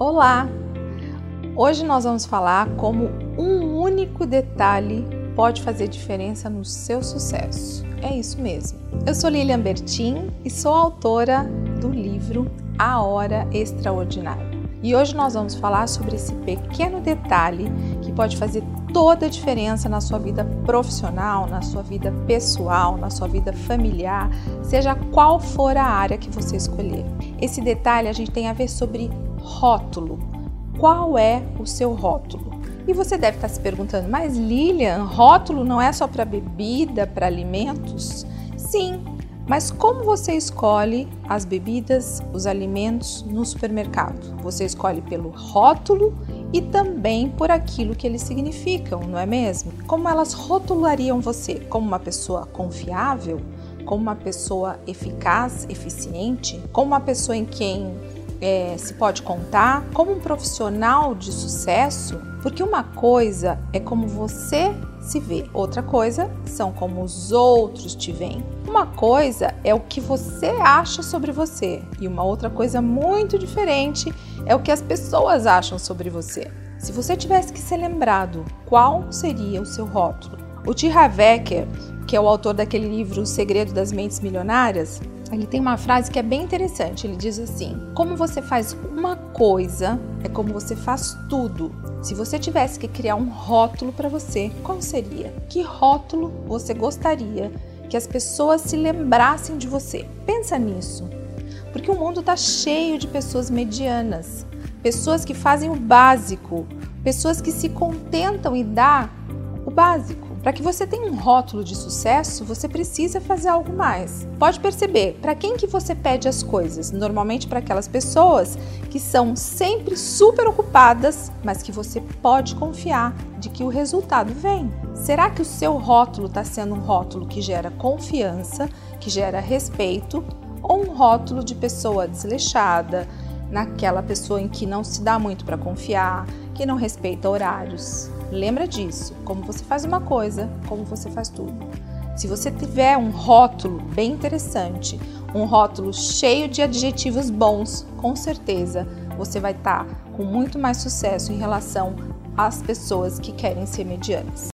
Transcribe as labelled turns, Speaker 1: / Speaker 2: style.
Speaker 1: Olá! Hoje nós vamos falar como um único detalhe pode fazer diferença no seu sucesso. É isso mesmo. Eu sou Lilian Bertin e sou autora do livro A Hora Extraordinária. E hoje nós vamos falar sobre esse pequeno detalhe que pode fazer toda a diferença na sua vida profissional, na sua vida pessoal, na sua vida familiar, seja qual for a área que você escolher. Esse detalhe a gente tem a ver sobre rótulo. Qual é o seu rótulo? E você deve estar se perguntando, mas Lilian, rótulo não é só para bebida, para alimentos? Sim, mas como você escolhe as bebidas, os alimentos no supermercado? Você escolhe pelo rótulo e também por aquilo que eles significam, não é mesmo? Como elas rotulariam você? Como uma pessoa confiável? Como uma pessoa eficaz, eficiente? Como uma pessoa em quem é, se pode contar? Como um profissional de sucesso? Porque uma coisa é como você se vê, outra coisa são como os outros te veem. Uma coisa é o que você acha sobre você, e uma outra coisa muito diferente é o que as pessoas acham sobre você. Se você tivesse que ser lembrado, qual seria o seu rótulo? O T. Havecker, que é o autor daquele livro O Segredo das Mentes Milionárias, ele tem uma frase que é bem interessante. Ele diz assim: Como você faz uma coisa, é como você faz tudo. Se você tivesse que criar um rótulo para você, qual seria? Que rótulo você gostaria que as pessoas se lembrassem de você? Pensa nisso. Porque o mundo está cheio de pessoas medianas, pessoas que fazem o básico, pessoas que se contentam em dar o básico. Para que você tenha um rótulo de sucesso, você precisa fazer algo mais. Pode perceber, para quem que você pede as coisas? Normalmente para aquelas pessoas que são sempre super ocupadas, mas que você pode confiar de que o resultado vem. Será que o seu rótulo está sendo um rótulo que gera confiança, que gera respeito, ou um rótulo de pessoa desleixada, naquela pessoa em que não se dá muito para confiar, que não respeita horários? Lembra disso. Como você faz uma coisa, como você faz tudo. Se você tiver um rótulo bem interessante, um rótulo cheio de adjetivos bons, com certeza você vai estar tá com muito mais sucesso em relação às pessoas que querem ser medianas.